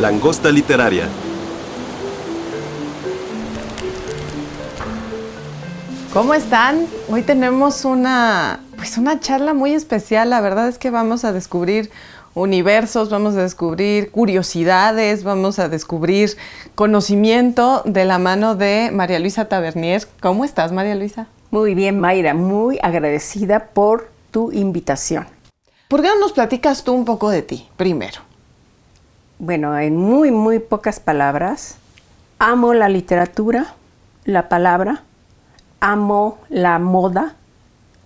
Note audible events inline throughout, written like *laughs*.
Langosta literaria. ¿Cómo están? Hoy tenemos una pues una charla muy especial. La verdad es que vamos a descubrir universos, vamos a descubrir curiosidades, vamos a descubrir conocimiento de la mano de María Luisa Tabernier. ¿Cómo estás, María Luisa? Muy bien, Mayra, muy agradecida por tu invitación. ¿Por qué no nos platicas tú un poco de ti primero? Bueno, en muy, muy pocas palabras, amo la literatura, la palabra, amo la moda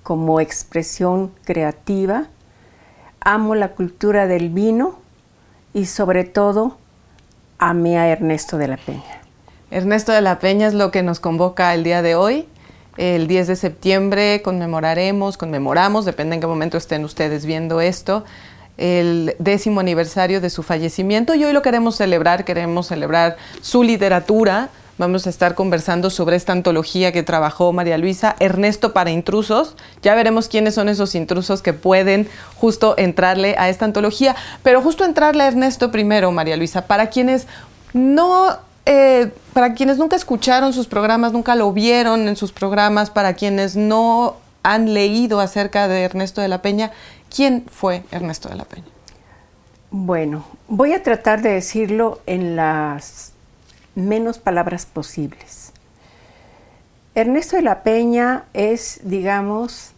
como expresión creativa, amo la cultura del vino y sobre todo amé a Ernesto de la Peña. Ernesto de la Peña es lo que nos convoca el día de hoy. El 10 de septiembre conmemoraremos, conmemoramos, depende en qué momento estén ustedes viendo esto, el décimo aniversario de su fallecimiento y hoy lo queremos celebrar, queremos celebrar su literatura. Vamos a estar conversando sobre esta antología que trabajó María Luisa, Ernesto para intrusos. Ya veremos quiénes son esos intrusos que pueden justo entrarle a esta antología. Pero justo entrarle a Ernesto primero, María Luisa, para quienes no eh, para quienes nunca escucharon sus programas, nunca lo vieron en sus programas, para quienes no han leído acerca de Ernesto de la Peña, ¿quién fue Ernesto de la Peña? Bueno, voy a tratar de decirlo en las menos palabras posibles. Ernesto de la Peña es, digamos,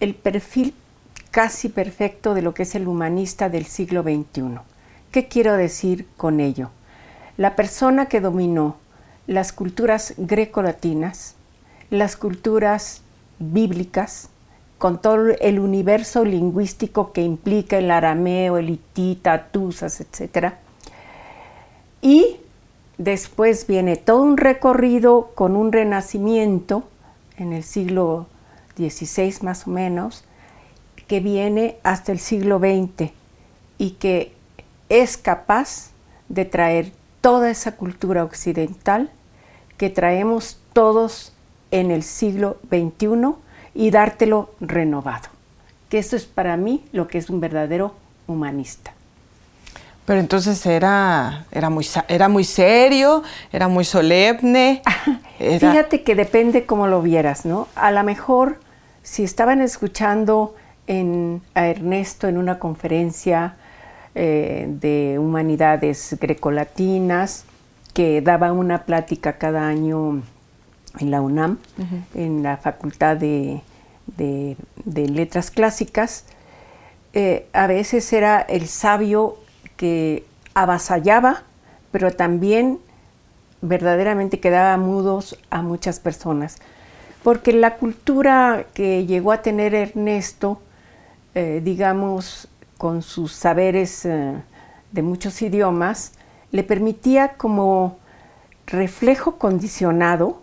el perfil casi perfecto de lo que es el humanista del siglo XXI. ¿Qué quiero decir con ello? La persona que dominó las culturas greco-latinas, las culturas bíblicas, con todo el universo lingüístico que implica el arameo, el hitita, tusas, etc. Y después viene todo un recorrido con un renacimiento en el siglo XVI más o menos, que viene hasta el siglo XX y que es capaz de traer toda esa cultura occidental que traemos todos en el siglo XXI y dártelo renovado. Que eso es para mí lo que es un verdadero humanista. Pero entonces era, era, muy, era muy serio, era muy solemne. *laughs* Fíjate que depende cómo lo vieras, ¿no? A lo mejor si estaban escuchando en, a Ernesto en una conferencia eh, de humanidades grecolatinas, que daba una plática cada año en la UNAM, en la Facultad de, Letras Clásicas, eh, a veces era el sabio que avasallaba, pero también verdaderamente quedaba mudos a muchas personas. Porque la cultura que llegó a tener Ernesto, eh, digamos, con sus saberes eh, de muchos idiomas, le permitía como reflejo condicionado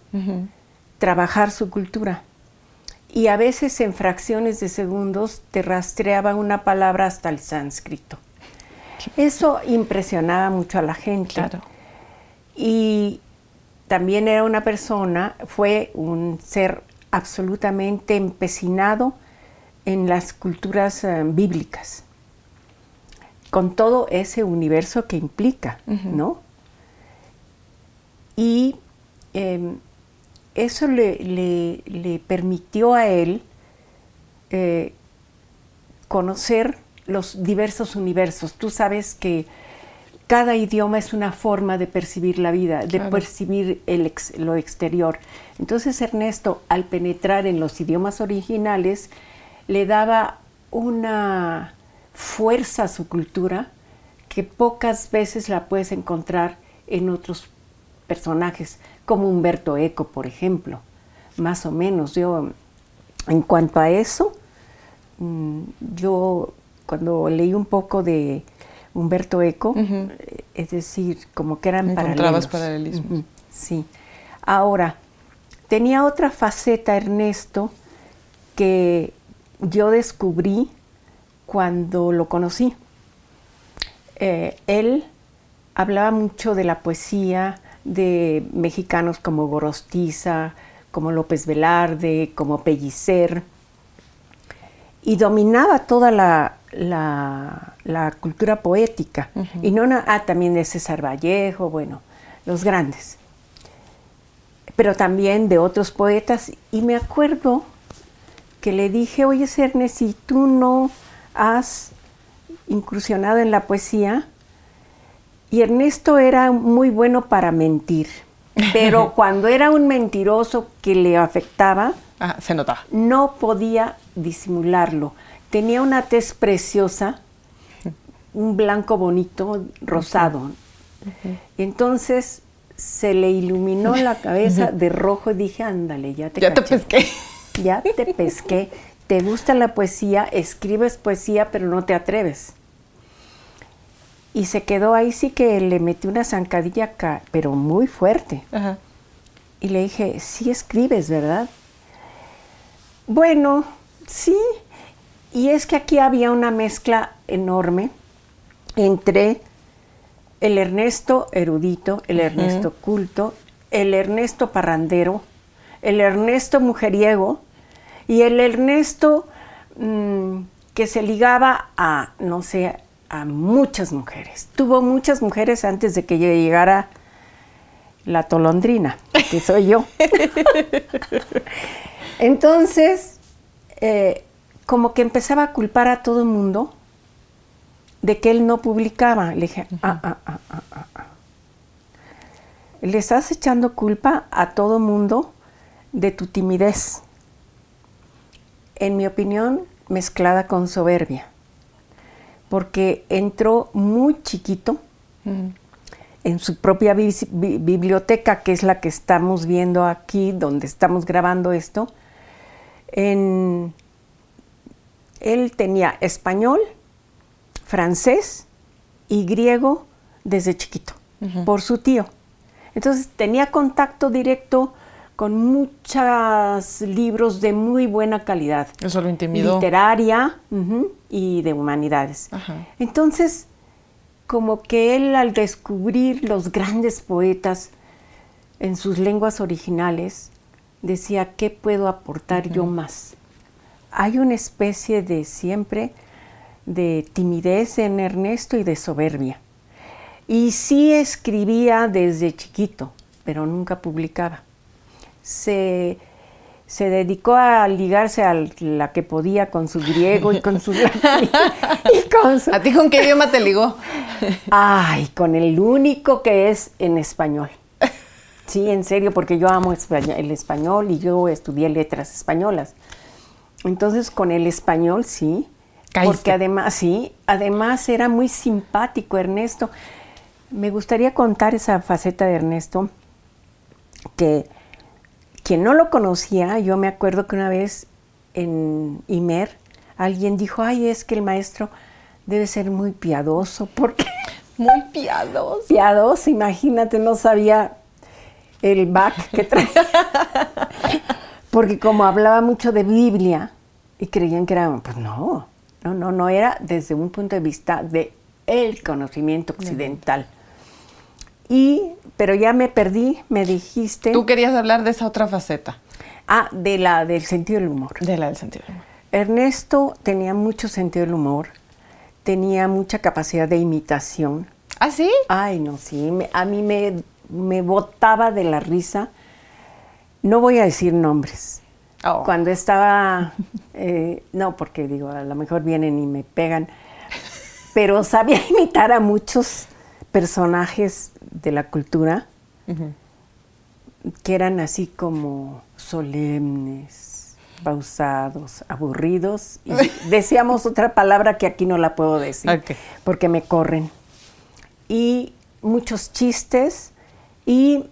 trabajar su cultura. Y a veces en fracciones de segundos te rastreaba una palabra hasta el sánscrito. Eso impresionaba mucho a la gente. Y también era una persona, fue un ser absolutamente empecinado en las culturas eh, bíblicas, con todo ese universo que implica, ¿no? Y em, eso le, permitió a él eh, conocer los diversos universos. Tú sabes que cada idioma es una forma de percibir la vida, de percibir lo exterior. Entonces Ernesto, al penetrar en los idiomas originales, le daba una fuerza a su cultura que pocas veces la puedes encontrar en otros personajes como Humberto Eco, por ejemplo. Más o menos. Yo, en cuanto a eso, mm, yo cuando leí un poco de Humberto Eco, es decir, como que eran paralelos. paralelismos. Ujú, Sí. Ahora, tenía otra faceta Ernesto que yo descubrí cuando lo conocí. Eh, él hablaba mucho de la poesía de mexicanos como Gorostiza, como López Velarde, como Pellicer, y dominaba toda la, la- la cultura poética. Y no, ah, también de César Vallejo, bueno, los grandes. Pero también de otros poetas. Y me acuerdo que le dije, oye, Cerne, si tú no has incursionado en la poesía, y Ernesto era muy bueno para mentir, pero *laughs* cuando era un mentiroso que le afectaba, Ah, se notaba. no podía disimularlo. Tenía una tez preciosa, un blanco bonito, rosado. Entonces se le iluminó la cabeza de rojo y dije, ándale, ya te Ya te pesqué. Ya te pesqué. Te gusta la poesía, escribes poesía, pero no te atreves. Y se quedó ahí, sí que le metí una zancadilla acá, pero muy fuerte. Ajá. Y le dije, sí escribes, ¿verdad? Bueno, sí. Y es que aquí había una mezcla enorme entre el Ernesto erudito, el Ernesto culto, el Ernesto parrandero, el Ernesto mujeriego y el Ernesto mm, que se ligaba a, no sé, a muchas mujeres. Tuvo muchas mujeres antes de que yo llegara la tolondrina, que soy yo. *laughs* Entonces, eh, como que empezaba a culpar a todo el mundo de que él no publicaba. Le dije, ah, ah, ah, ah, ah, ah. Le estás echando culpa a todo mundo de tu timidez. En mi opinión, mezclada con soberbia. Porque entró muy chiquito en su propia bi- biblioteca, que es la que estamos viendo aquí, donde estamos grabando esto, en- él tenía español, francés y griego desde chiquito, por su tío. Entonces tenía contacto directo con muchos libros de muy buena calidad Eso lo intimidó. literaria y de humanidades. Ajá. Entonces, como que él al descubrir los grandes poetas en sus lenguas originales, decía, ¿qué puedo aportar yo más? Hay una especie de siempre de timidez en Ernesto y de soberbia. Y sí escribía desde chiquito, pero nunca publicaba. Se, se dedicó a ligarse a la que podía con su griego y con su *laughs* y con su- ¿A ti con qué idioma te ligó? Ay, con el único que es en español. Sí, en serio, porque yo amo el español y yo estudié letras españolas. Entonces, con el español sí. Caíste. Porque además, sí, además era muy simpático Ernesto. Me gustaría contar esa faceta de Ernesto, que quien no lo conocía, yo me acuerdo que una vez en Imer alguien dijo, ay, es que el maestro debe ser muy piadoso, *laughs* porque Muy piadoso. piadoso, imagínate, no sabía el back que traía. *laughs* Porque como hablaba mucho de Biblia y creían que era, pues no, no, no, no era desde un punto de vista de el conocimiento occidental. Y, pero ya me perdí, me dijiste. Tú querías hablar de esa otra faceta, Ah, de la del sentido del humor. de la del sentido del humor. Ernesto tenía mucho sentido del humor, tenía mucha capacidad de imitación. ¿Ah, sí? Ay, no, sí, me- a mí me, me botaba de la risa. No voy a decir nombres. Oh. Cuando estaba, eh, no, porque digo, a lo mejor vienen y me pegan, pero sabía *laughs* imitar a muchos personajes de la cultura que eran así como solemnes, pausados, aburridos. Y *laughs* decíamos otra palabra que aquí no la puedo decir porque me corren. Y muchos chistes y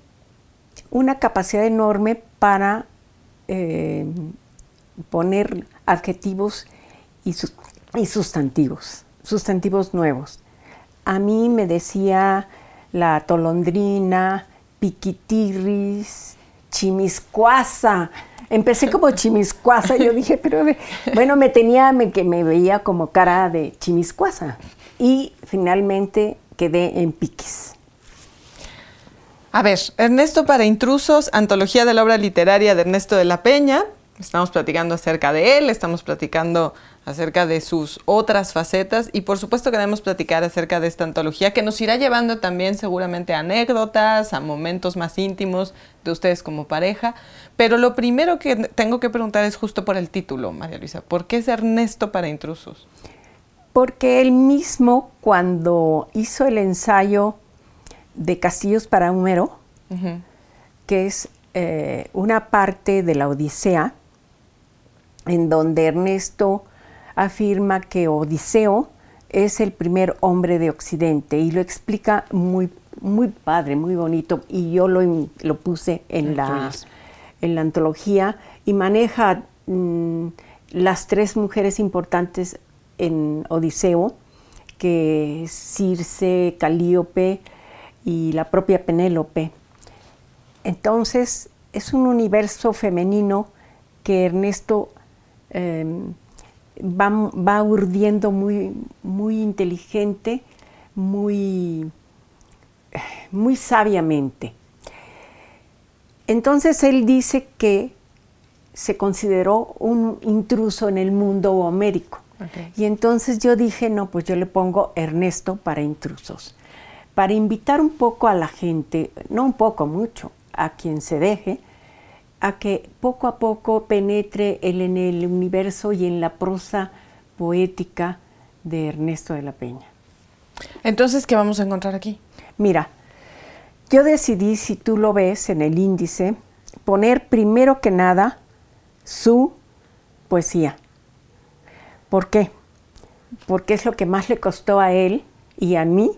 una capacidad enorme para eh, poner adjetivos y, y sustantivos, sustantivos nuevos. A mí me decía la tolondrina, piquitirris, chimiscuasa. Empecé como chimiscuasa, yo dije, pero bueno, me tenía, me, que me veía como cara de chimiscuasa. Y finalmente quedé en piquis. A ver, Ernesto para intrusos, antología de la obra literaria de Ernesto de la Peña. Estamos platicando acerca de él, estamos platicando acerca de sus otras facetas y por supuesto queremos platicar acerca de esta antología que nos irá llevando también seguramente a anécdotas, a momentos más íntimos de ustedes como pareja. Pero lo primero que tengo que preguntar es justo por el título, María Luisa. ¿Por qué es Ernesto para intrusos? Porque él mismo cuando hizo el ensayo de Castillos para Homero, que es eh, una parte de la Odisea, en donde Ernesto afirma que Odiseo es el primer hombre de Occidente y lo explica muy, muy padre, muy bonito, y yo lo, lo puse en la, en la antología y maneja mm, las tres mujeres importantes en Odiseo, que es Circe, Calíope y la propia Penélope. Entonces, es un universo femenino que Ernesto em, va, urdiendo muy, muy inteligente, muy, muy sabiamente. Entonces él dice que se consideró un intruso en el mundo homérico. Y entonces yo dije, no, pues yo le pongo Ernesto para intrusos para invitar un poco a la gente, no un poco, mucho, a quien se deje, a que poco a poco penetre en el universo y en la prosa poética de Ernesto de la Peña. Entonces, ¿qué vamos a encontrar aquí? Mira, yo decidí, si tú lo ves en el índice, poner primero que nada su poesía. ¿Por qué? Porque es lo que más le costó a él y a mí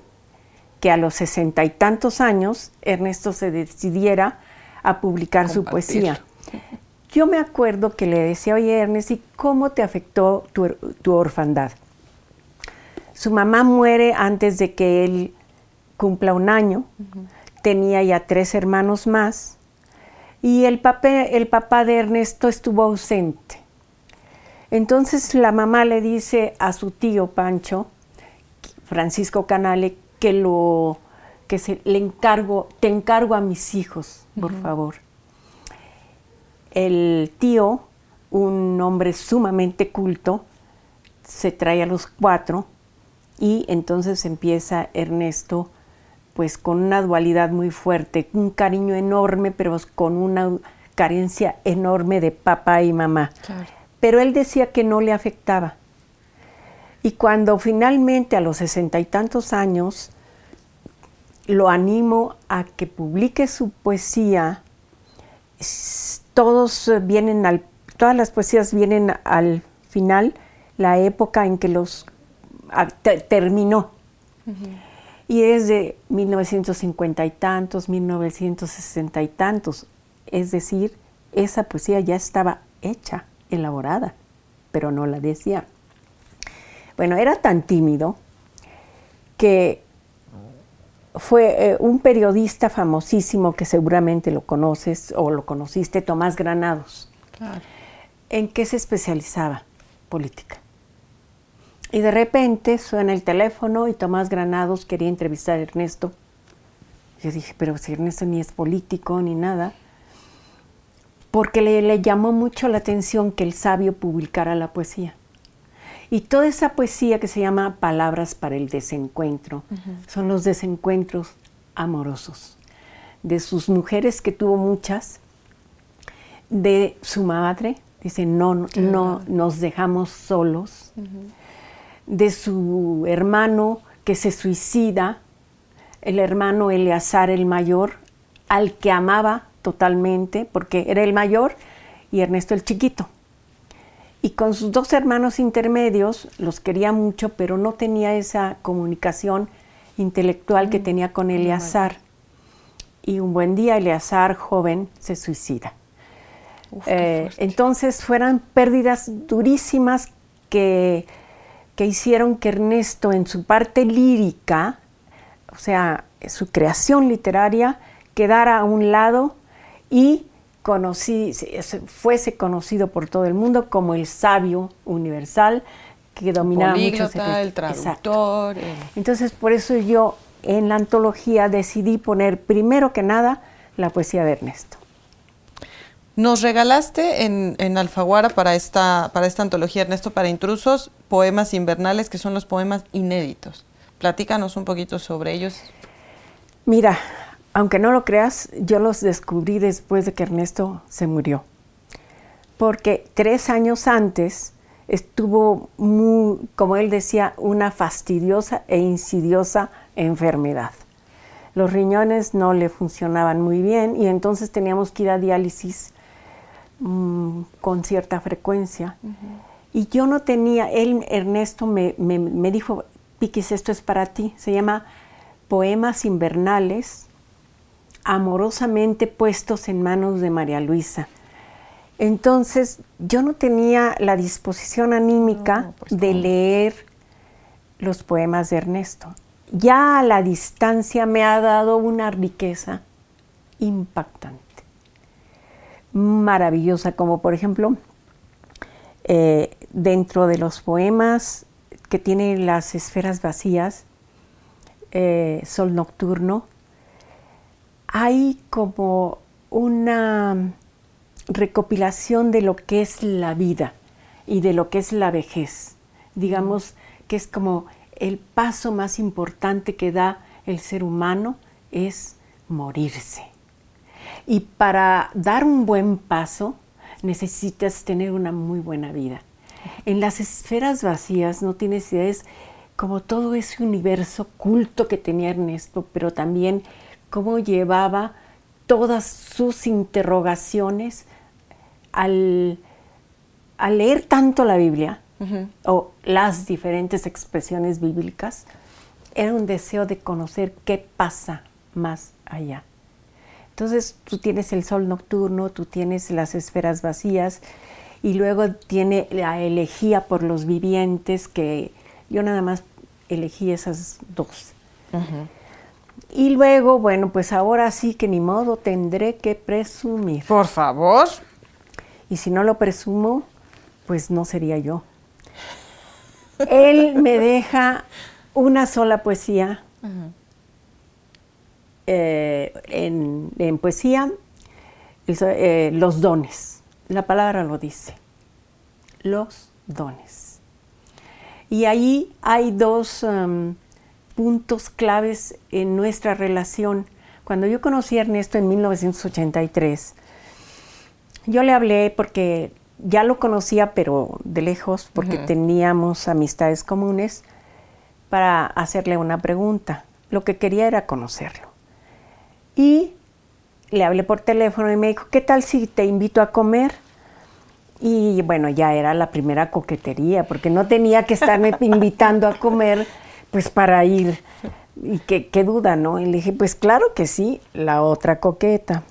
que a los sesenta y tantos años Ernesto se decidiera a publicar su poesía. Yo me acuerdo que le decía, oye Ernesto, ¿y cómo te afectó tu, orfandad? Su mamá muere antes de que él cumpla un año, tenía ya tres hermanos más, y el papá, el papá de Ernesto estuvo ausente. Entonces la mamá le dice a su tío Pancho, Francisco Canale, que lo que se le encargo, te encargo a mis hijos, por favor. El tío, un hombre sumamente culto, se trae a los cuatro y entonces empieza Ernesto pues con una dualidad muy fuerte, un cariño enorme, pero con una carencia enorme de papá y mamá. Pero él decía que no le afectaba. Y cuando finalmente a los sesenta y tantos años lo animo a que publique su poesía. Todos vienen al, todas las poesías vienen al final, la época en que los terminó. Y es de 1950 y tantos, 1960 y tantos. Es decir, esa poesía ya estaba hecha, elaborada, pero no la decía. Bueno, era tan tímido que fue eh, un periodista famosísimo que seguramente lo conoces o lo conociste, Tomás Granados. ¿En qué se especializaba? Política. Y de repente suena el teléfono y Tomás Granados quería entrevistar a Ernesto. Yo dije, pero si Ernesto ni es político ni nada. Porque le, le llamó mucho la atención que el sabio publicara la poesía. Y toda esa poesía que se llama Palabras para el desencuentro, son los desencuentros amorosos, de sus mujeres que tuvo muchas, de su madre, dice, no, no nos dejamos solos, de su hermano que se suicida, el hermano Eleazar el mayor, al que amaba totalmente, porque era el mayor y Ernesto el chiquito. Y con sus dos hermanos intermedios los quería mucho, pero no tenía esa comunicación intelectual que mm, tenía con Eleazar. y un buen día Eleazar, joven, se suicida. Uf, fuerte. entonces fueron pérdidas durísimas que, que hicieron que Ernesto en su parte lírica, o sea, su creación literaria, quedara a un lado y conocí, se- se- fuese conocido por todo el mundo como el sabio universal que dominaba muchos el traductor. el- Entonces, por eso yo en la antología decidí poner primero que nada la poesía de Ernesto. Nos regalaste en, en Alfaguara para esta, para esta antología, Ernesto, para intrusos, poemas invernales, que son los poemas inéditos. Platícanos un poquito sobre ellos. Mira, aunque no lo creas, yo los descubrí después de que Ernesto se murió. Porque tres años antes estuvo, muy, como él decía, una fastidiosa e insidiosa enfermedad. Los riñones no le funcionaban muy bien y entonces teníamos que ir a diálisis mm, con cierta frecuencia. Y yo no tenía, él, Ernesto, me, me- me dijo, Piquis, esto es para ti. Se llama Poemas Invernales, amorosamente puestos en manos de María Luisa. Entonces, yo no tenía la disposición anímica No, pues, de leer los poemas de Ernesto. Ya a la distancia me ha dado una riqueza impactante, maravillosa, como por ejemplo, eh, dentro de los poemas que tiene las esferas vacías, eh, Sol Nocturno, hay como una recopilación de lo que es la vida y de lo que es la vejez. Digamos que es como el paso más importante que da el ser humano es morirse. Y para dar un buen paso necesitas tener una muy buena vida. En las esferas vacías no tienes idea, es como todo ese universo culto que tenía Ernesto, pero también cómo llevaba todas sus interrogaciones al, al leer tanto la Biblia o las diferentes expresiones bíblicas, era un deseo de conocer qué pasa más allá. Entonces tú tienes el sol nocturno, tú tienes las esferas vacías y luego tiene la elegía por los vivientes que yo nada más elegí esas dos. Y luego, bueno, pues ahora sí que ni modo tendré que presumir. Por favor. Y si no lo presumo, pues no sería yo. Él me deja una sola poesía eh, en, en poesía, eh, los dones. La palabra lo dice. Los dones. Y ahí hay dos um, puntos claves en nuestra relación. Cuando yo conocí a Ernesto en 1983, yo le hablé porque ya lo conocía, pero de lejos, porque teníamos amistades comunes, para hacerle una pregunta. Lo que quería era conocerlo. Y le hablé por teléfono y me dijo, ¿qué tal si te invito a comer? Y bueno, ya era la primera coquetería, porque no tenía que estarme *laughs* invitando a comer, pues para ir. Y qué, qué duda, ¿no? Y le dije, pues claro que sí, la otra coqueta.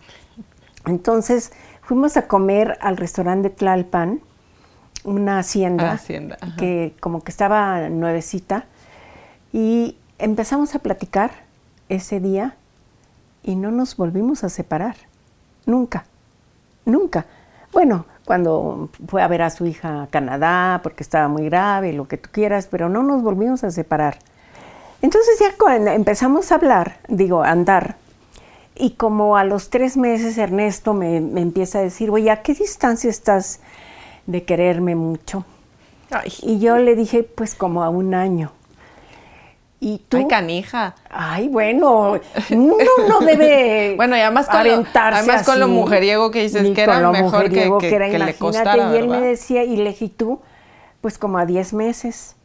Entonces fuimos a comer al restaurante de Tlalpan, una hacienda, Ah, hacienda, que como que estaba nuevecita, y empezamos a platicar ese día y no nos volvimos a separar. Nunca, nunca. Bueno, cuando fue a ver a su hija a Canadá porque estaba muy grave, lo que tú quieras, pero no nos volvimos a separar. Entonces ya cuando empezamos a hablar, digo, a andar, y como a los tres meses Ernesto me, me empieza a decir, oye, ¿a qué distancia estás de quererme mucho? Ay, Y yo le dije, pues como a un año. Y tú, ay, canija. ay, bueno, uno no debe *laughs* Bueno, y además con lo- además con lo mujeriego que dices, que era mejor que- mujeriego que- era, que le costara, Y él me decía, y le dije, ¿y tú? Pues como a 10 meses.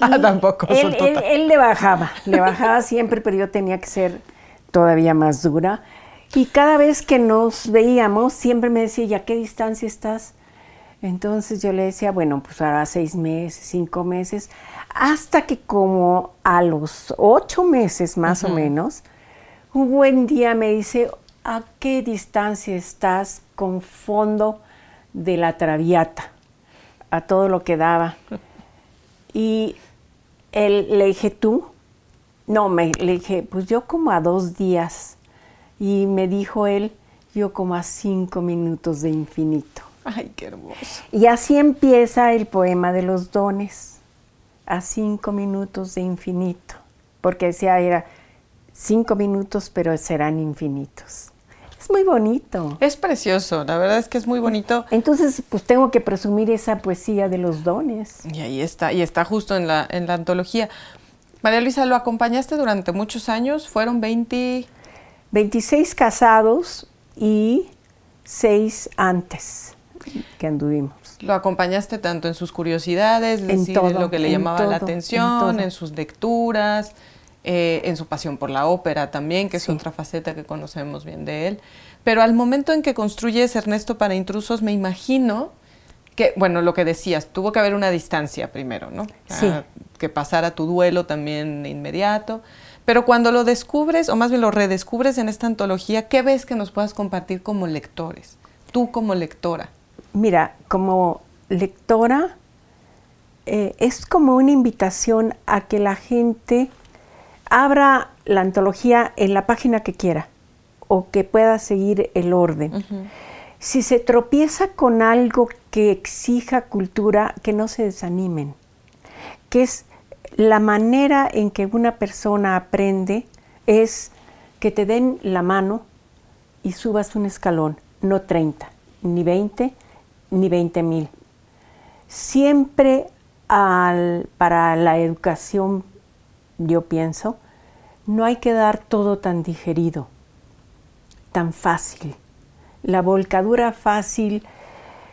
Ah, tampoco él, él- él le bajaba, le bajaba siempre, pero yo tenía que ser todavía más dura. Y cada vez que nos veíamos, siempre me decía, ¿y a qué distancia estás? Entonces yo le decía, bueno, pues ahora seis meses, cinco meses, hasta que como a los ocho meses más o menos, Un buen día me dice, ¿a qué distancia estás con fondo de la traviata? A todo lo que daba. *laughs* Y él, le dije, ¿tú? No, me, le dije, pues yo como a dos días. Y me dijo él, yo como a cinco minutos de infinito. Ay, qué hermoso. Y así empieza el poema de los dones, a cinco minutos de infinito, porque decía era cinco minutos, pero serán infinitos. Es muy bonito. Es precioso, la verdad es que es muy bonito. Entonces, pues tengo que presumir esa poesía de los dones. Y ahí está, y está justo en la, en la antología. María Luisa, ¿lo acompañaste durante muchos años? ¿Fueron 20? 26 casados y 6 antes que anduvimos. Lo acompañaste tanto en sus curiosidades, es En decir, todo, en lo que le en llamaba la todo, en atención, todo. en, sus lecturas, eh, en su pasión por la ópera también, que es Sí. otra faceta que conocemos bien de él. Pero al momento en que construyes Ernesto para intrusos, me imagino que, bueno, lo que decías, tuvo que haber una distancia primero, ¿no? Sí. Que pasara tu duelo también inmediato. Pero cuando lo descubres, o más bien lo redescubres en esta antología, ¿qué ves que nos puedas compartir como lectores? Tú como lectora. Mira, como lectora, eh, es como una invitación a que la gente abra la antología en la página que quiera o que pueda seguir el orden. Si se tropieza con algo que exija cultura, que no se desanimen, que es la manera en que una persona aprende es que te den la mano y subas un escalón, no 30, ni 20, ni 20 mil. Siempre al- para la educación, yo pienso, no hay que dar todo tan digerido, tan fácil. La volcadura fácil,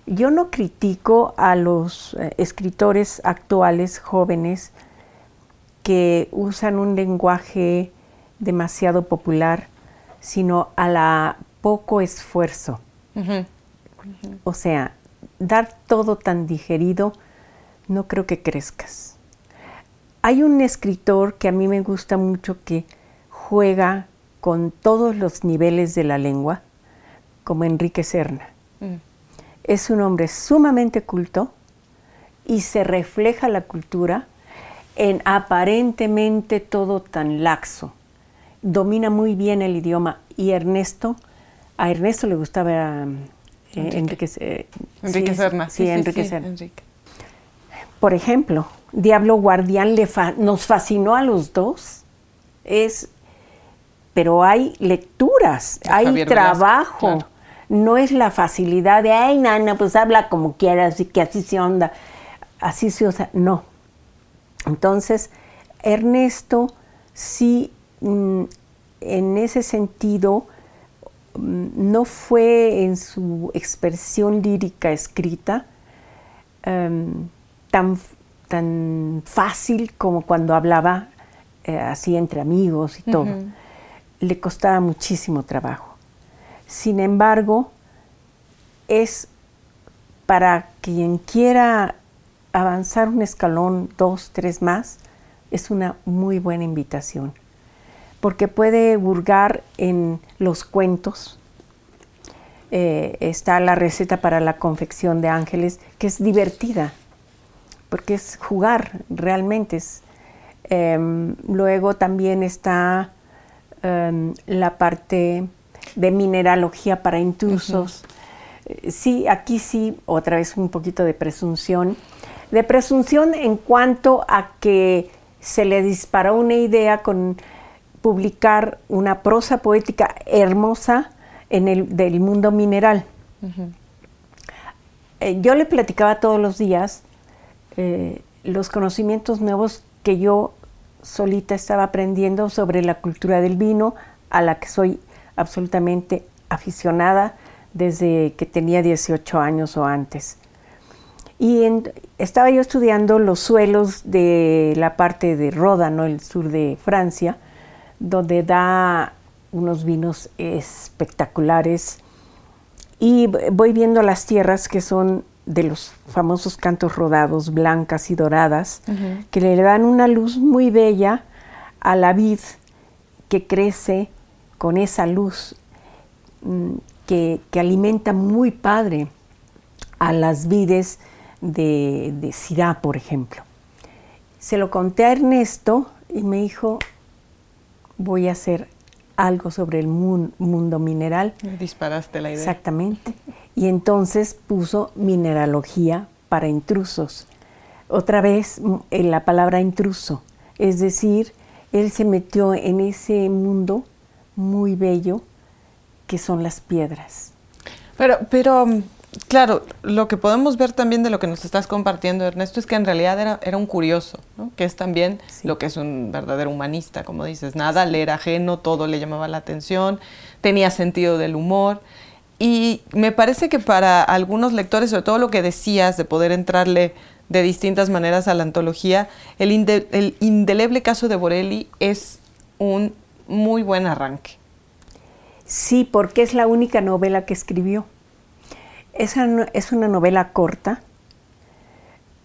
yo no critico a los eh, escritores actuales jóvenes que usan un lenguaje demasiado popular, sino a la poco esfuerzo. O sea, dar todo tan digerido, no creo que crezcas. Hay un escritor que a mí me gusta mucho que juega con todos los niveles de la lengua, como Enrique Serna. Mm. Es un hombre sumamente culto y se refleja la cultura en aparentemente todo tan laxo. Domina muy bien el idioma y Ernesto, a Ernesto le gustaba eh, Enrique. Enrique, eh, Enrique sí, Serna. Sí, Enrique Serna. Enrique. Por ejemplo, Diablo Guardián le fa- nos fascinó a los dos. Es, pero hay lecturas, De hay Javier Velasco, trabajo. claro. No es la facilidad de, ay, nana, pues habla como quieras y que así se onda, así se usa. No. Entonces, Ernesto sí, mm, en ese sentido, mm, no fue en su expresión lírica escrita em, tan, tan fácil como cuando hablaba eh, así entre amigos y todo. Le costaba muchísimo trabajo. Sin embargo, es para quien quiera avanzar un escalón, dos, tres más, es una muy buena invitación, porque puede hurgar en los cuentos. Eh, está la receta para la confección de ángeles, que es divertida, porque es jugar realmente. Es, em, luego también está em, la parte de mineralogía para intrusos. Eh, Sí, aquí sí, otra vez un poquito de presunción. De presunción en cuanto a que se le disparó una idea con publicar una prosa poética hermosa en el del mundo mineral. Eh, yo le platicaba todos los días eh, los conocimientos nuevos que yo solita estaba aprendiendo sobre la cultura del vino, a la que soy absolutamente aficionada desde que tenía 18 años o antes. Y estaba yo estudiando los suelos de la parte de Ródano, el sur de Francia, donde da unos vinos espectaculares. Y voy viendo las tierras que son de los famosos cantos rodados, blancas y doradas, que le dan una luz muy bella a la vid que crece con esa luz mm, que, alimenta muy padre a las vides de, de Sirá, por ejemplo. Se lo conté a Ernesto y me dijo, voy a hacer algo sobre el mundo mineral. Disparaste la idea. Exactamente. Y entonces puso mineralogía para intrusos. Otra vez en la palabra intruso. Es decir, él se metió en ese mundo muy bello que son las piedras. Pero, pero claro, lo que podemos ver también de lo que nos estás compartiendo, Ernesto, es que en realidad era, era un curioso, que es también lo que es un verdadero humanista, como dices, nada le era ajeno, todo le llamaba la atención, tenía sentido del humor. Y me parece que para algunos lectores, sobre todo lo que decías de poder entrarle de distintas maneras a la antología, el, el indeleble caso de Borelli es un muy buen arranque. Sí, porque es la única novela que escribió. Es una, es una novela corta,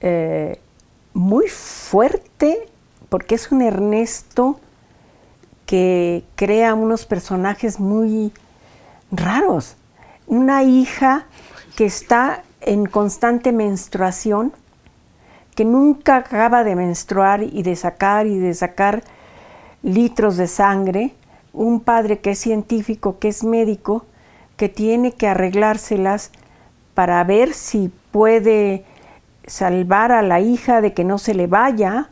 eh, muy fuerte, porque es un Ernesto que crea unos personajes muy raros. Una hija que está en constante menstruación, que nunca acaba de menstruar y de sacar y de sacar litros de sangre, un padre que es científico, que es médico, que tiene que arreglárselas para ver si puede salvar a la hija de que no se le vaya.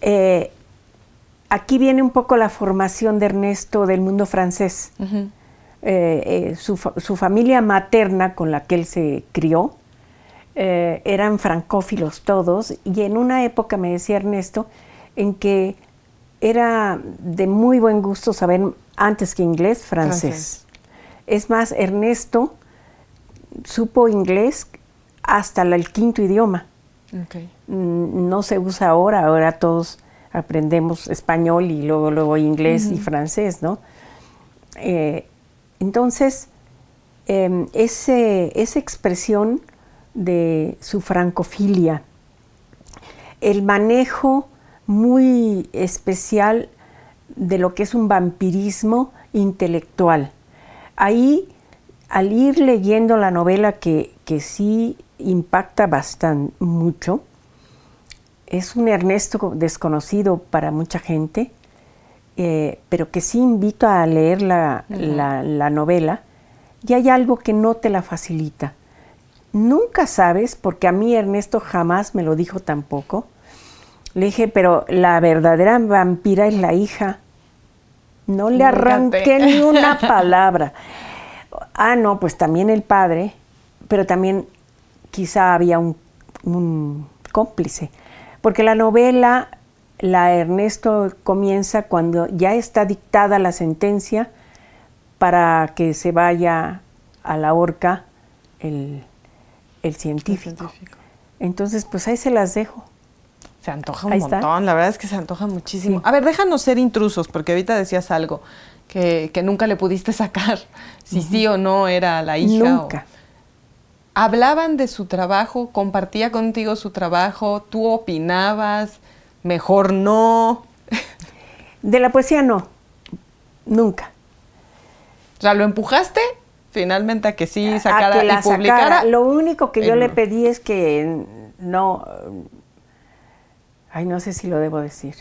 Eh, aquí viene un poco la formación de Ernesto del mundo francés. Eh, su, familia materna con la que él se crió eran francófilos todos y en una época, me decía Ernesto, en que era de muy buen gusto saber antes que inglés, francés. Es más, Ernesto supo inglés hasta el quinto idioma. Mm, no se usa ahora, ahora todos aprendemos español y luego, luego inglés y francés, ¿no? Eh, entonces, em, esa expresión de su francofilia, el manejo muy especial de lo que es un vampirismo intelectual. Ahí al ir leyendo la novela que, sí impacta bastante mucho, es un Ernesto desconocido para mucha gente, eh, pero que sí invito a leer la, la, novela, y hay algo que no te la facilita. Nunca sabes, porque a mí Ernesto jamás me lo dijo tampoco. Le dije, pero la verdadera vampira es la hija. No le arranqué ni una *laughs* palabra. Ah, no, pues también el padre, pero también quizá había un, cómplice, porque la novela, la Ernesto comienza cuando ya está dictada la sentencia para que se vaya a la horca el, científico. Entonces, pues ahí se las dejo. Se antoja un montón, la verdad es que se antoja muchísimo. A ver, déjanos ser intrusos, porque ahorita decías algo que, nunca le pudiste *laughs* sacar si sí o no era la hija. Nunca. Hablaban de su trabajo, compartía contigo su trabajo, tú opinabas, mejor no. De la poesía no, nunca. O sea, lo empujaste finalmente a que sí sacara y publicara. Lo único que yo le pedí es que no, ay, no sé si lo debo decir.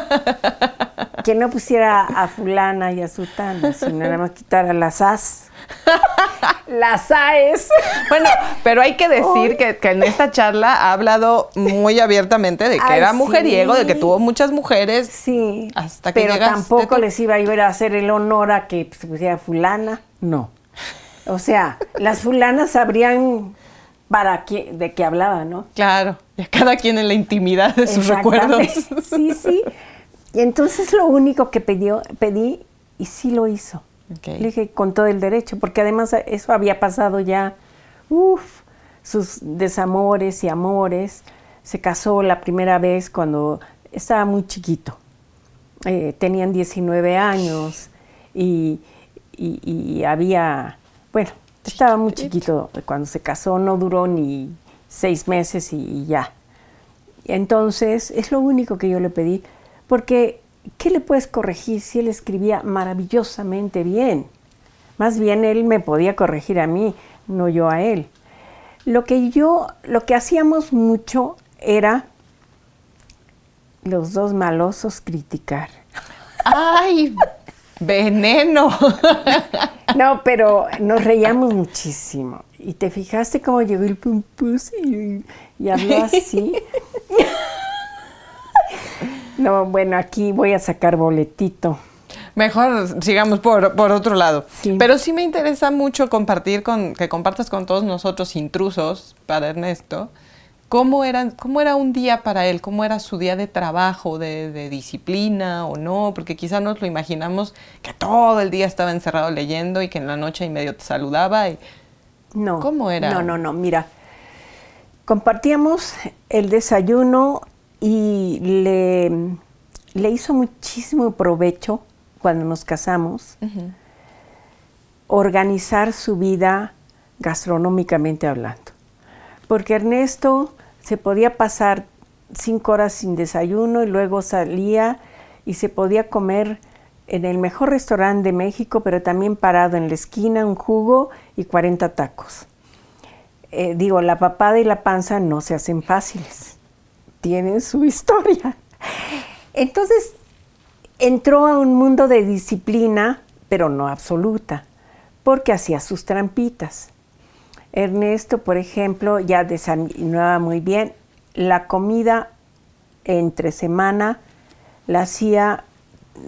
*laughs* que no pusiera a fulana y a sutana, sino nada más quitara las as. *laughs* las AES. Bueno, pero hay que decir que, en esta charla ha hablado muy abiertamente de que era mujeriego, de que tuvo muchas mujeres. Sí. Hasta que pero tampoco les iba a ir a hacer el honor a que se pusiera fulana. No. O sea, las fulanas sabrían para de qué hablaba, ¿no? Claro, y a cada quien en la intimidad de sus recuerdos. *laughs* Sí, sí. Y entonces lo único que pidió, pedí, y sí lo hizo. Le dije con todo el derecho, porque además eso había pasado ya, uff, sus desamores y amores. Se casó la primera vez cuando estaba muy chiquito. Eh, tenían 19 años y, y, había, bueno, estaba muy chiquito cuando se casó, no duró ni seis meses y ya. Entonces, es lo único que yo le pedí porque ¿qué le puedes corregir si él escribía maravillosamente bien? Más bien él me podía corregir a mí, no yo a él. Lo que yo, lo que hacíamos mucho era los dos malosos criticar. ¡Ay! ¡Veneno! *laughs* No, pero nos reíamos muchísimo. ¿Y te fijaste cómo llegó el pumpus y, y habló así? No, bueno, aquí voy a sacar boletito. Mejor sigamos por, por otro lado. Sí. Pero sí me interesa mucho compartir con, que compartas con todos nosotros intrusos para Ernesto, cómo era, cómo era un día para él, cómo era su día de trabajo, de, de disciplina o no, porque quizá nos lo imaginamos que todo el día estaba encerrado leyendo y que en la noche y medio te saludaba. Y, No. ¿Cómo era? No, no, no, mira. Compartíamos el desayuno y le, le hizo muchísimo provecho cuando nos casamos organizar su vida gastronómicamente hablando. Porque Ernesto se podía pasar cinco horas sin desayuno y luego salía y se podía comer en el mejor restaurante de México, pero también parado en la esquina un jugo y 40 tacos. Eh, digo, la papada y la panza no se hacen fáciles, tienen su *laughs* historia. Entonces, entró a un mundo de disciplina, pero no absoluta, porque hacía sus trampitas. Ernesto, por ejemplo, ya desayunaba muy bien. La comida entre semana la hacía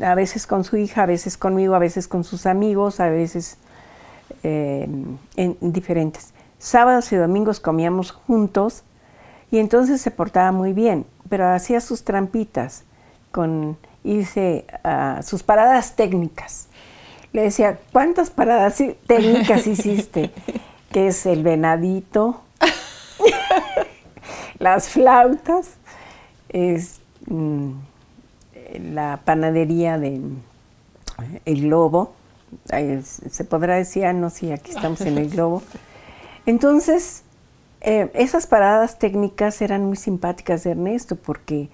a veces con su hija, a veces conmigo, a veces con sus amigos, a veces eh, en diferentes. Sábados y domingos comíamos juntos y entonces se portaba muy bien, pero hacía sus trampitas con hice uh, sus paradas técnicas. Le decía, ¿cuántas paradas técnicas hiciste? *laughs* que es el venadito, *laughs* las flautas, es mm, la panadería de El Globo, se podrá decir, ah, no, sí, aquí estamos en El Globo. Entonces, eh, esas paradas técnicas eran muy simpáticas de Ernesto porque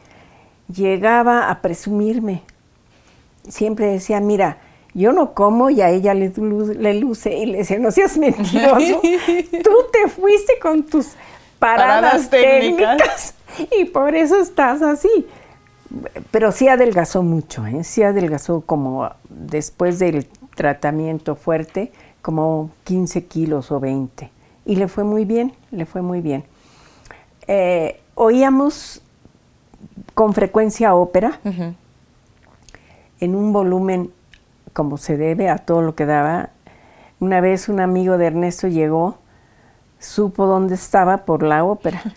llegaba a presumirme. Siempre decía, mira, yo no como y a ella le, le luce. Y le decía, no seas mentiroso. *laughs* Tú te fuiste con tus paradas, paradas técnicas. técnicas. *laughs* y por eso estás así. Pero sí adelgazó mucho, ¿eh? sí adelgazó como después del tratamiento fuerte, como 15 kilos o 20. Y le fue muy bien, le fue muy bien. Eh, oíamos con frecuencia ópera, uh -huh. en un volumen como se debe a todo lo que daba. Una vez un amigo de Ernesto llegó, supo dónde estaba por la ópera. *laughs*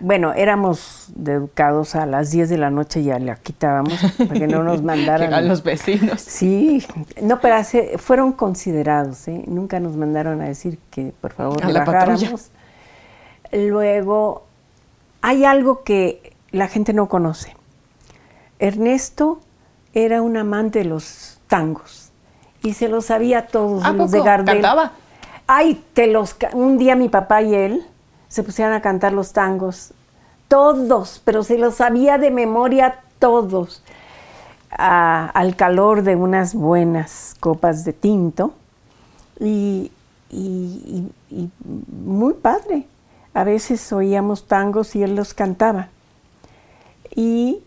Bueno, éramos educados a las 10 de la noche ya la quitábamos para que no nos *laughs* mandaran. a los vecinos. Sí, no, pero hace, fueron considerados, ¿eh? nunca nos mandaron a decir que por favor a la bajáramos. Luego, hay algo que la gente no conoce. Ernesto era un amante de los tangos y se los sabía todos ¿A los poco? de Gardel. ¿Cantaba? Ay, te los un día mi papá y él se pusieron a cantar los tangos, todos, pero se los sabía de memoria todos, a, al calor de unas buenas copas de tinto y, y, y, y muy padre. A veces oíamos tangos y él los cantaba. Y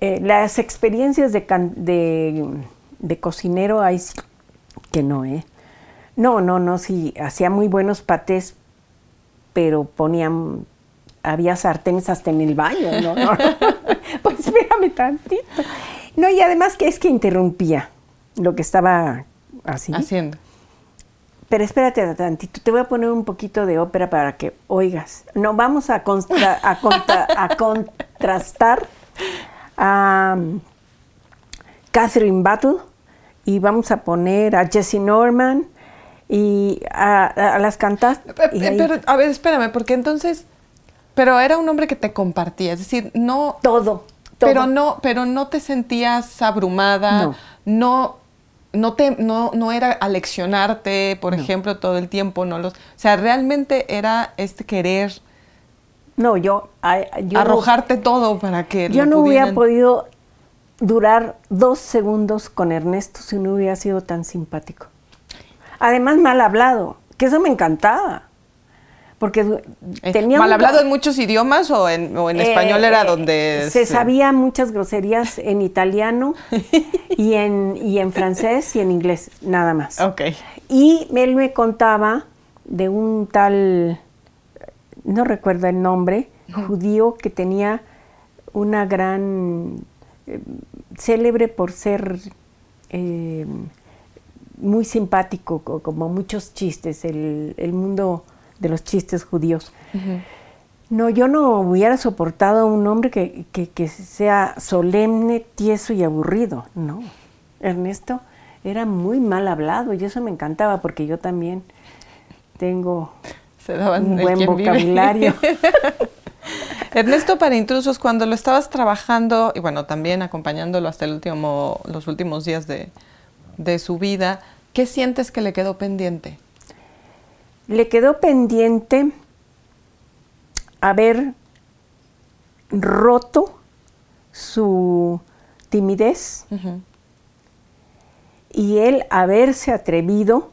eh, las experiencias de, de, de, cocinero hay que no, ¿eh? No, no, no, sí, hacía muy buenos patés, pero ponían, había sartenes hasta en el baño, ¿no? no, *laughs* no. pues espérame tantito. No, y además que es que interrumpía lo que estaba así. Haciendo. Pero espérate tantito, te voy a poner un poquito de ópera para que oigas. No, vamos a, contra, a, contra, a contrastar a um, Catherine Battle y vamos a poner a Jesse Norman y a, a, a las cantas. Pero, a ver, espérame, porque entonces, pero era un hombre que te compartía, es decir, no... Todo. todo. Pero no, pero no te sentías abrumada, no, no, no te, no, no era aleccionarte, por No. ejemplo, todo el tiempo, no los, o sea, realmente era este querer No, yo, yo arrojarte todo para que yo no hubiera podido durar dos segundos con Ernesto si no hubiera sido tan simpático. Además, mal hablado, que eso me encantaba. Porque Eh, tenía ¿Mal hablado en muchos idiomas o en, o en Eh, español era eh, donde... Se sabía muchas groserías en italiano *laughs* y en, y en francés y en inglés, nada más. Ok. Y él me contaba de un tal, no recuerdo el nombre, judío que tenía una gran, eh, célebre por ser eh, muy simpático, co- como muchos chistes, el, el mundo de los chistes judíos. No, yo no hubiera soportado a un hombre que, que- que sea solemne, tieso y aburrido. No. Ernesto era muy mal hablado y eso me encantaba porque yo también tengo Se daban un buen vocabulario. *laughs* Ernesto para intrusos, cuando lo estabas trabajando y bueno, también acompañándolo hasta el último, los últimos días de, de su vida, ¿qué sientes que le quedó pendiente? Le quedó pendiente haber roto su timidez y él haberse atrevido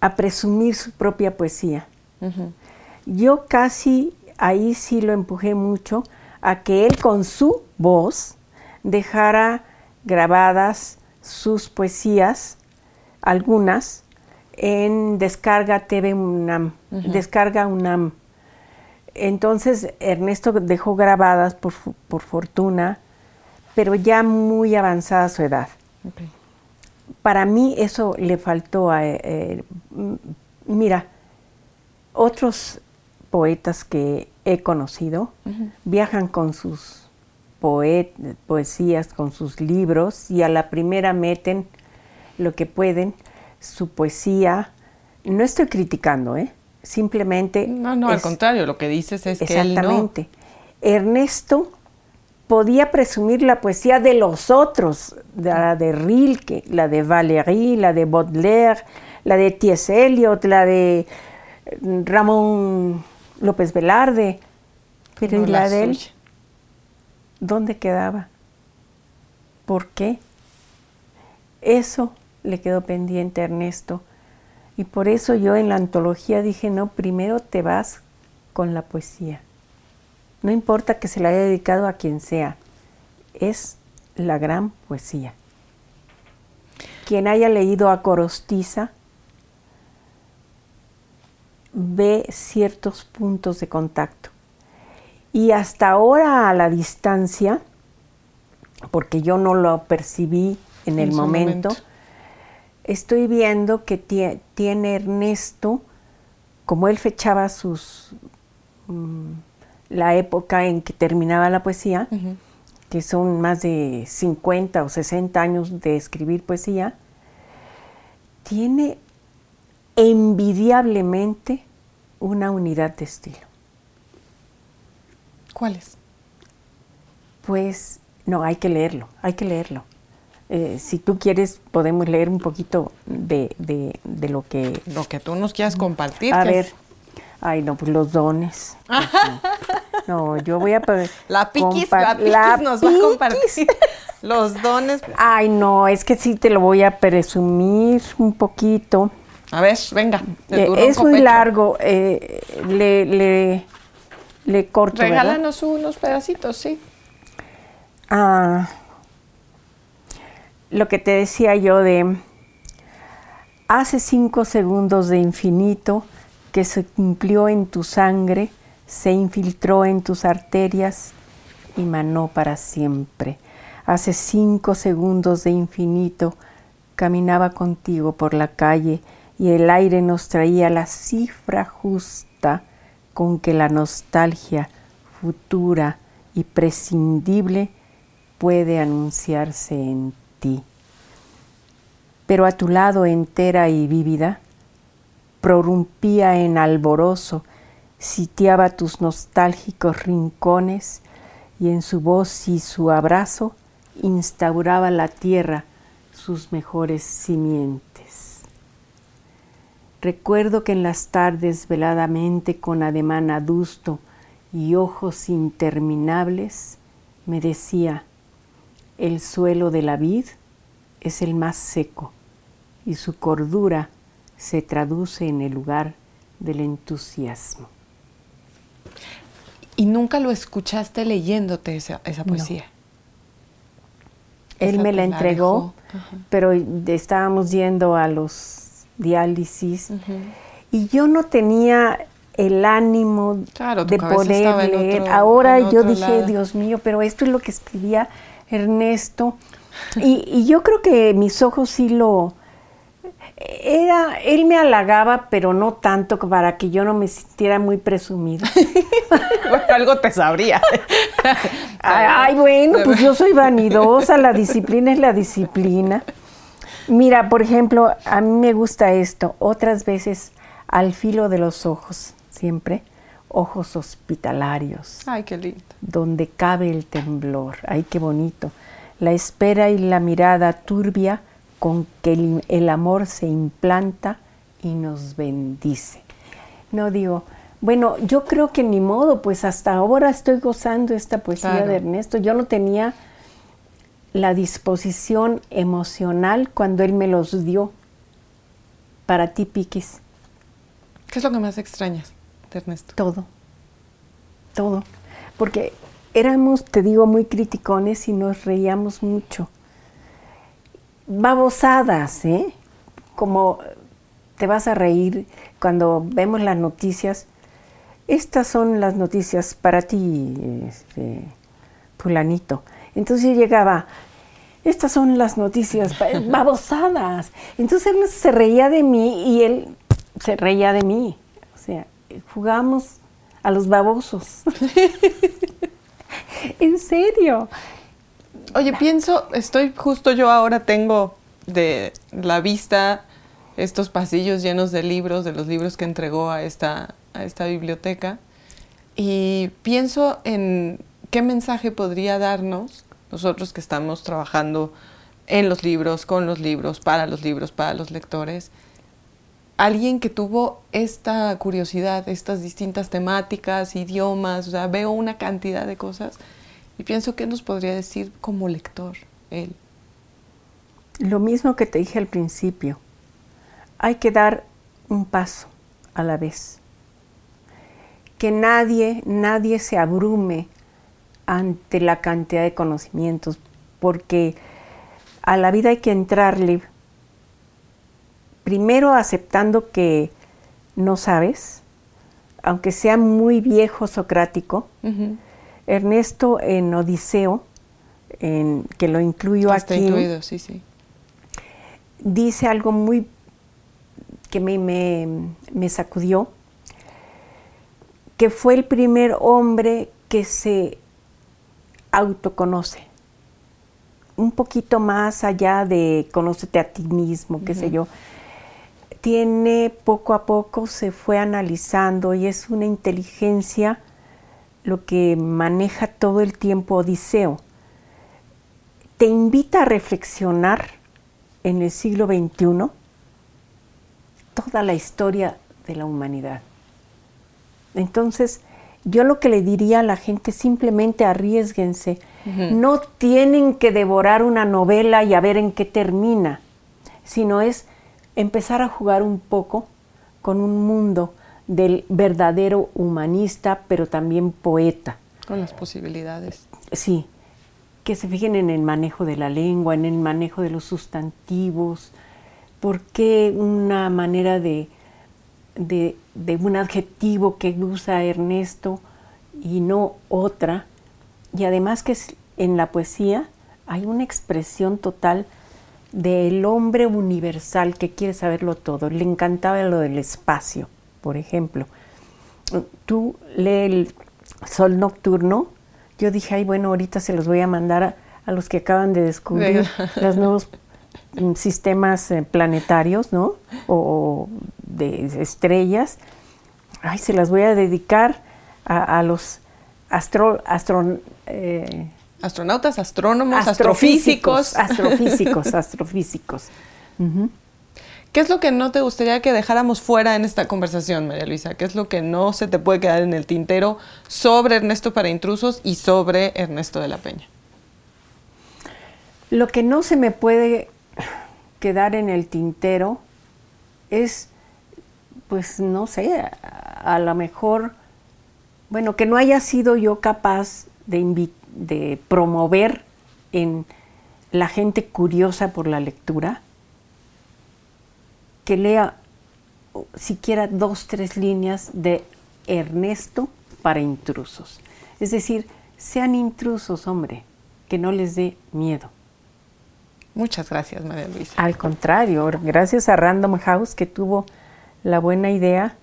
a presumir su propia poesía. Yo casi ahí sí lo empujé mucho a que él con su voz dejara grabadas sus poesías, algunas, en Descarga TV UNAM, Descarga UNAM. Entonces Ernesto dejó grabadas por, por fortuna, pero ya muy avanzada su edad. Para mí eso le faltó a... eh, eh, m- mira, otros poetas que he conocido viajan con sus poet- poesías, con sus libros y a la primera meten lo que pueden, su poesía. No estoy criticando, ¿eh? Simplemente... No, no, al contrario, lo que dices es que él no. Exactamente. Ernesto podía presumir la poesía de los otros, de la de Rilke, la de Valéry, la de Baudelaire, la de T.S. Eliot, la de eh, Ramón López Velarde. Pero No ¿y la, de él? ¿Dónde quedaba? ¿Por qué? Eso le quedó pendiente a Ernesto. Y por eso yo en la antología dije, no, primero te vas con la poesía. No importa que se la haya dedicado a quien sea, es la gran poesía. Quien haya leído a Corostiza ve ciertos puntos de contacto. Y hasta ahora a la distancia, porque yo no lo percibí en el En momento, momento. estoy viendo que tie- tiene Ernesto, como él fechaba sus mm, la época en que terminaba la poesía, que son más de 50 o 60 años de escribir poesía, tiene envidiablemente una unidad de estilo. ¿Cuáles? Pues no, hay que leerlo, hay que leerlo. Eh, si tú quieres, podemos leer un poquito de, de- de lo que... Lo que tú nos quieras compartir. A ver, es- ay no, pues los dones. *laughs* No, yo voy a... La piquis, la piquis la nos va a compartir *laughs* los dones. Ay, no, es que sí te lo voy a presumir un poquito. A ver, venga. Eh, es muy largo, eh, le, le, le corto, ¿verdad? Regálanos unos pedacitos, sí. Ah, lo que te decía yo de hace cinco segundos de infinito que se cumplió en tu sangre, se infiltró en tus arterias y manó para siempre. Hace cinco segundos de infinito caminaba contigo por la calle y el aire nos traía la cifra justa con que la nostalgia futura y prescindible puede anunciarse en ti. Pero a tu lado entera y vívida, prorrumpía en alborozo, sitiaba tus nostálgicos rincones y en su voz y su abrazo instauraba la tierra sus mejores simientes. Recuerdo que en las tardes veladamente con ademán adusto y ojos interminables me decía, el suelo de la vid es el más seco y su cordura se traduce en el lugar del entusiasmo. ¿Y nunca lo escuchaste leyéndote esa, poesía? Él me la entregó, pero estábamos yendo a los diálisis y yo no tenía el ánimo de poder leer. Ahora yo dije, Dios mío, pero esto es lo que escribía *laughs* Ernesto. y, yo creo que mis ojos sí lo, era, él me halagaba, pero no tanto para que yo no me sintiera muy presumida. *laughs* algo te sabría. *laughs* ay, bueno, pues yo soy vanidosa, la disciplina es la disciplina. Mira, por ejemplo, a mí me gusta esto, otras veces al filo de los ojos, siempre, ojos hospitalarios. Ay, qué lindo. Donde cabe el temblor, ay, qué bonito. La espera y la mirada turbia con que el, amor se implanta y nos bendice. No digo, bueno, yo creo que ni modo, pues hasta ahora estoy gozando esta poesía de Ernesto. Yo no tenía la disposición emocional cuando él me los dio. Para ti, Piquis. ¿Qué es lo que más extrañas de Ernesto? Todo. Todo. Porque éramos, te digo, muy criticones y nos reíamos mucho babosadas, ¿eh? Como te vas a reír cuando vemos las noticias. Estas son las noticias para ti, este, fulanito. Entonces yo llegaba, estas son las noticias *laughs* babosadas. Entonces él se reía de mí y él se reía de mí. O sea, jugamos a los babosos. *laughs* en serio. Oye, pienso, estoy justo yo ahora tengo de la vista estos pasillos llenos de libros, de los libros que entregó a esta, a esta biblioteca, y pienso en qué mensaje podría darnos nosotros que estamos trabajando en los libros, con los libros, para los libros, para los lectores, alguien que tuvo esta curiosidad, estas distintas temáticas, idiomas, o sea, veo una cantidad de cosas y pienso que nos podría decir como lector él. Lo mismo que te dije al principio, hay que dar un paso a la vez. Que nadie, nadie se abrume ante la cantidad de conocimientos, porque a la vida hay que entrarle primero aceptando que no sabes, aunque sea muy viejo socrático, Ernesto en Odiseo, en, que lo incluyo Está aquí, incluido, sí, sí. dice algo muy que me, me, sacudió, que fue el primer hombre que se autoconoce, un poquito más allá de conócete a ti mismo, qué sé yo. Tiene poco a poco, se fue analizando y es una inteligencia lo que maneja todo el tiempo Odiseo, te invita a reflexionar en el siglo XXI toda la historia de la humanidad. Entonces, yo lo que le diría a la gente, simplemente arriesguense. No tienen que devorar una novela y a ver en qué termina, sino es empezar a jugar un poco con un mundo del verdadero humanista, pero también poeta. Con las posibilidades. Sí, que se fijen en el manejo de la lengua, en el manejo de los sustantivos, por qué una manera de, de, de un adjetivo que usa Ernesto y no otra, y además que en la poesía hay una expresión total del hombre universal que quiere saberlo todo. Le encantaba lo del espacio por ejemplo. Tú lees el Sol Nocturno, yo dije, ay, bueno, ahorita se los voy a mandar a, los que acaban de descubrir los *laughs* nuevos mm, sistemas eh, planetarios, ¿no? O, de estrellas. Ay, se las voy a dedicar a, los astro, eh, astronautas, astrónomos, astrofísicos. Astrofísicos, astrofísicos. *laughs* ¿Qué es lo que no te gustaría que dejáramos fuera en esta conversación, María Luisa? ¿Qué es lo que no se te puede quedar en el tintero sobre Ernesto para intrusos y sobre Ernesto de la Peña? Lo que no se me puede quedar en el tintero es, pues no sé, a, lo mejor, bueno, que no haya sido yo capaz de promover en la gente curiosa por la lectura, que lea siquiera dos, tres líneas de Ernesto para intrusos. Es decir, sean intrusos, hombre, que no les dé miedo. Muchas gracias, María Luisa. Al contrario, gracias a Random House que tuvo la buena idea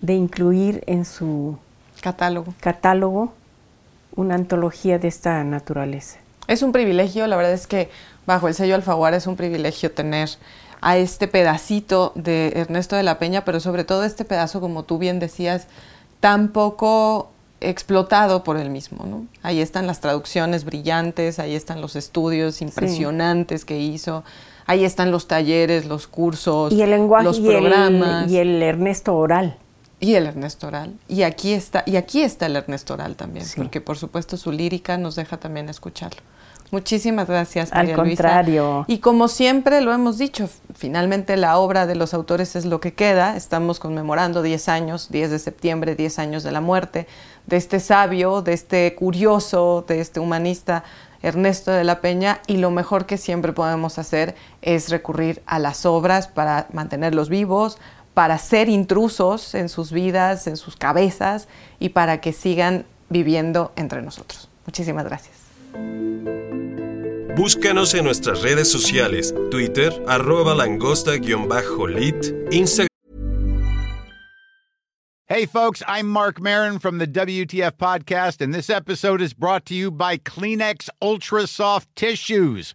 de incluir en su catálogo, catálogo una antología de esta naturaleza. Es un privilegio, la verdad es que bajo el sello Alfaguara es un privilegio tener a este pedacito de Ernesto de la Peña, pero sobre todo este pedazo, como tú bien decías, tan poco explotado por él mismo. ¿no? Ahí están las traducciones brillantes, ahí están los estudios impresionantes que hizo, ahí están los talleres, los cursos, y el lenguaje, los programas. Y el, Ernesto Oral. Y el Ernesto Oral. Y aquí está, y aquí está el Ernesto Oral también, porque por supuesto su lírica nos deja también escucharlo. Muchísimas gracias, María Al contrario. Y como siempre lo hemos dicho, finalmente la obra de los autores es lo que queda. Estamos conmemorando 10 años, 10 de septiembre, 10 años de la muerte de este sabio, de este curioso, de este humanista Ernesto de la Peña y lo mejor que siempre podemos hacer es recurrir a las obras para mantenerlos vivos, para ser intrusos en sus vidas, en sus cabezas y para que sigan viviendo entre nosotros. Muchísimas gracias. Búscanos en nuestras redes sociales, Twitter, arroba langosta-lit, Instagram. Hey folks, I'm Mark Marin from the WTF podcast, and this episode is brought to you by Kleenex Ultra Soft Tissues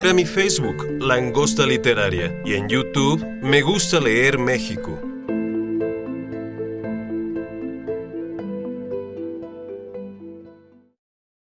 A mi Facebook, Langosta Literaria, y en YouTube, Me Gusta Leer México.